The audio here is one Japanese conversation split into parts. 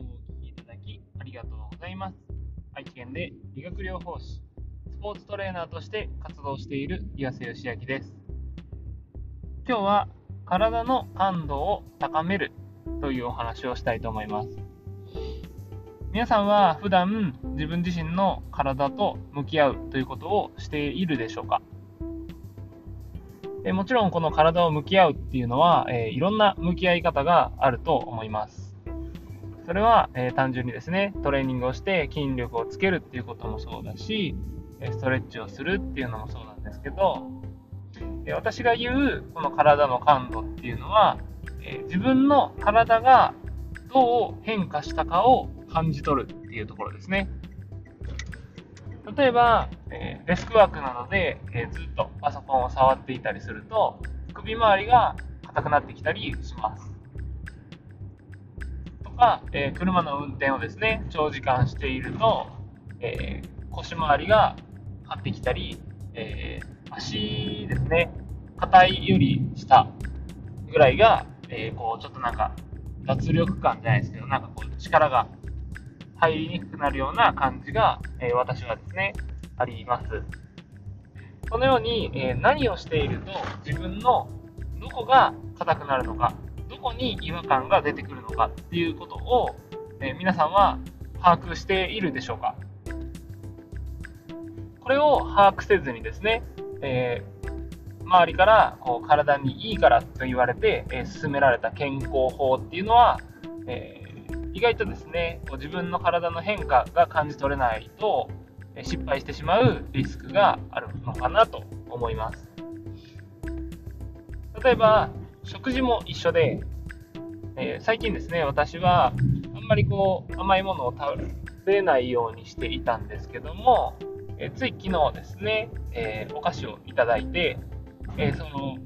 をお聞きいただきありがとうございます。愛知県で理学療法士、スポーツトレーナーとして活動している岩瀬義明です。今日は体の感度を高めるというお話をしたいと思います。皆さんは普段自分自身の体と向き合うということをしているでしょうか？もちろんこの体を向き合うっていうのは、えー、いろんな向き合い方があると思います。それは、えー、単純にですね、トレーニングをして筋力をつけるっていうこともそうだし、ストレッチをするっていうのもそうなんですけど、私が言うこの体の感度っていうのは、え自分の体がどう変化したかを感じ取るっていうところですね。例えば、えデスクワークなどで、えずっとパソコンを触っていたりすると、首周りが硬くなってきたりします。は、えー、車の運転をですね、長時間していると、えー、腰回りが張ってきたり、えー、足ですね、硬いより下ぐらいが、えこう、ちょっとなんか、脱力感じゃないですけど、なんかこう、力が入りにくくなるような感じが、え私はですね、あります。このように、え何をしていると自分のどこが硬くなるのかこに違和感が出てくるのかっていうことを、え、皆さんは把握しているでしょうか？これを把握せずにですね、えー、周りからこう体にいいからと言われて、えー、進められた健康法っていうのは、えー、意外とですねこう自分の体の変化が感じ取れないと失敗してしまうリスクがあるのかなと思います。例えば食事も一緒で、えー、最近ですね、私はあんまりこう甘いものを食べないようにしていたんですけども、えー、つい昨日ですね、えー、お菓子をいただいて、えその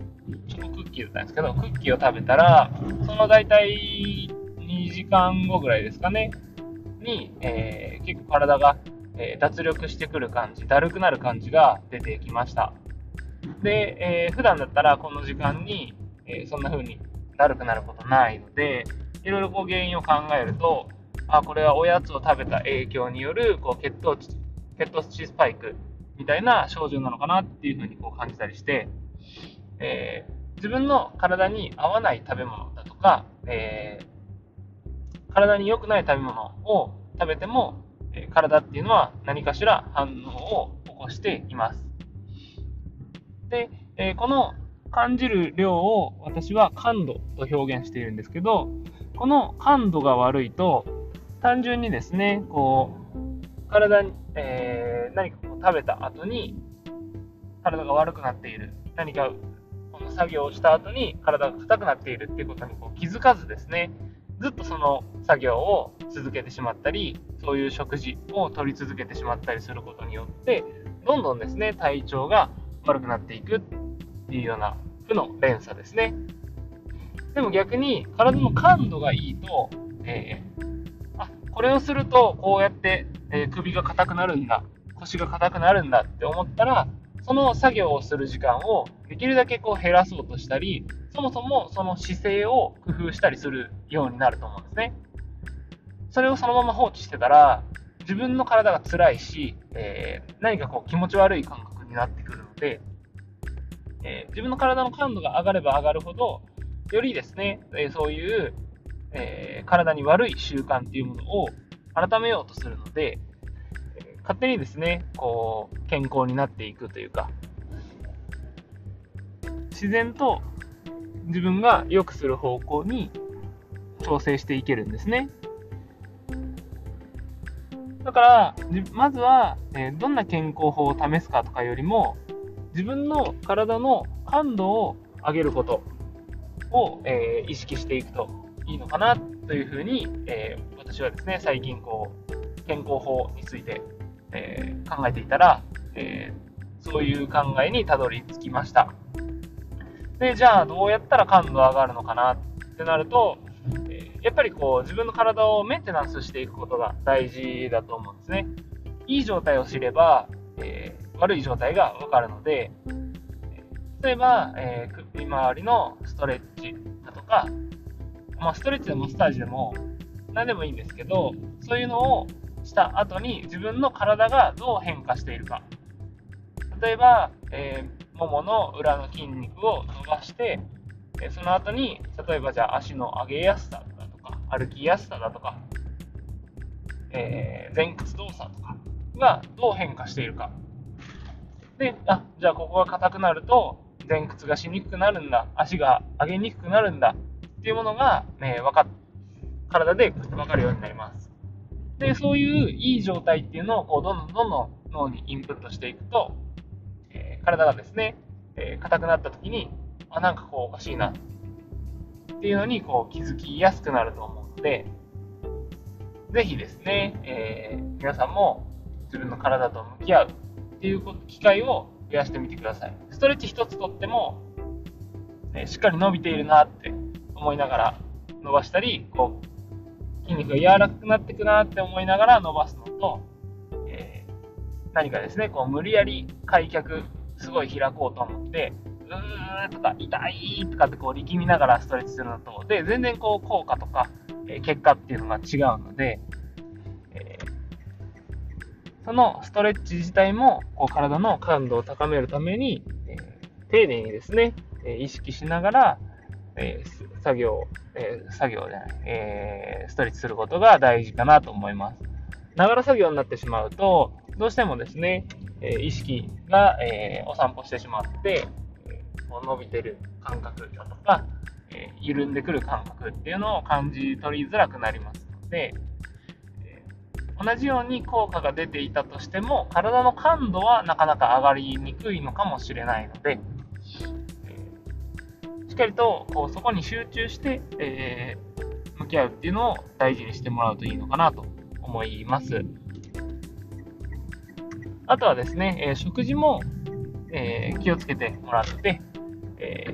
チョコクッキーだったんですけど、クッキーを食べたら、その大体2時間後ぐらいですかね、に、え結構体が、え脱力してくる感じ、だるくなる感じが出てきました。で、えー、普段だったらこの時間に、えー、そんな風にだるくなることないので、いろいろこう原因を考えると、あ、これはおやつを食べた影響によるこう血糖値、血糖値スパイクみたいな症状なのかなっていう風にこう感じたりして、えー、自分の体に合わない食べ物だとか、えー、体に良くない食べ物を食べても、体っていうのは何かしら反応を起こしています。で、えこの感じる量を私は感度と表現しているんですけど、この感度が悪いと、単純にですね、こう、体に、えー、何かこう食べた後に、体が悪くなっている。何か、この作業をした後に体が硬くなっているっていうことにこう気づかずですね、ずっとその作業を続けてしまったり、そういう食事を取り続けてしまったりすることによって、どんどんですね、体調が悪くなっていくっていうような負の連鎖ですね。でも逆に体の感度がいいと、えー、あこれをするとこうやって、えー、首が硬くなるんだ腰が硬くなるんだって思ったらその作業をする時間をできるだけこう減らそうとしたりそもそもその姿勢を工夫したりするようになると思うんですねそれをそのまま放置してたら自分の体が辛いし、えー、何かこう気持ち悪い感覚になってくるのでえー、自分の体の感度が上がれば上がるほど、よりですね、えー、そういう、えー、体に悪い習慣っていうものを改めようとするので、え勝手にですね、こう、健康になっていくというか、自然と自分が良くする方向に調整していけるんですね。だから、まずは、えどんな健康法を試すかとかよりも、自分の体の感度を上げることを、えー、意識していくといいのかなというふうに、えー、私はですね、最近こう、健康法について、えー、考えていたら、えそういう考えにたどり着きました。で、じゃあどうやったら感度上がるのかなってなると、えやっぱりこう自分の体をメンテナンスしていくことが大事だと思うんですね。いい状態を知れば、え悪い状態がわかるので、例えば、えー、首周りのストレッチだとか、まあ、ストレッチでマッサージでも、何でもいいんですけど、そういうのをした後に自分の体がどう変化しているか。例えば、えー、ももの裏の筋肉を伸ばして、えその後に、例えばじゃあ足の上げやすさだとか、歩きやすさだとか、えー、前屈動作とかがどう変化しているか。で、あ、じゃあここが硬くなると、前屈がしにくくなるんだ、足が上げにくくなるんだ。っていうものが、ね、わか体で分かるようになります。で、そういういい状態っていうのをこうどんどんどんどん脳にインプットしていくと、えー、体がですね、えー、硬くなった時に、あ、なんかこうおかしいな。っていうのにこう気づきやすくなると思うので、ぜひですね、えー、皆さんも自分の体と向き合う。っていう機会を増やしてみてください。ストレッチ一つとっても、えしっかり伸びているなって思いながら伸ばしたり、こう、筋肉が柔らかくなっていくなって思いながら伸ばすのと、えー、何かですね、こう無理やり開脚、すごい開こうと思って、うーとか痛いとかってこう力みながらストレッチするのと、で、全然こう効果とか、え、結果っていうのが違うので、そのストレッチ自体もこう体の感度を高めるために、え丁寧にですね、え意識しながら、えー、作業、えー、作業じゃない、え、ストレッチすることが大事かなと思います。ながら作業になってしまうと、どうしてもですね、え意識が、えお散歩してしまって、こう伸びてる感覚だとか、え緩んでくる感覚っていうのを感じ取りづらくなりますので、同じように効果が出ていたとしても、体の感度はなかなか上がりにくいのかもしれないので、えしっかりとこうそこに集中して、えー、向き合うっていうのを大事にしてもらうといいのかなと思います。あとはですね、えー、食事も、え、気をつけてもらって、え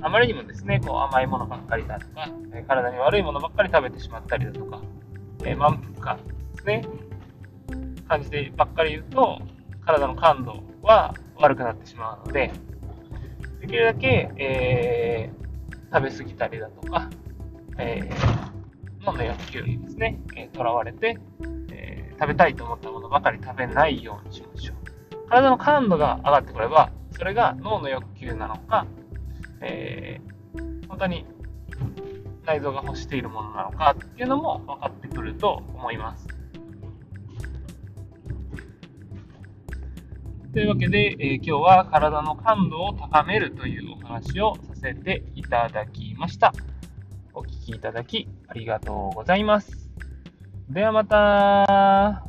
あまりにもですね、こう甘いものばっかりだとか、体に悪いものばっかり食べてしまったりだとか、え満腹感ですね、感じてばっかり言うと、体の感度は悪くなってしまうので、できるだけ、えー、食べ過ぎたりだとか、えー、脳の欲求にですね、えー、われて、えー、食べたいと思ったものばかり食べないようにしましょう。体の感度が上がってくれば、それが脳の欲求なのか、えー、本当に内臓が欲しているものなのかっていうのも分かってくると思います。というわけで、えー、今日は体の感度を高めるというお話をさせていただきました。お聴きいただきありがとうございます。ではまた。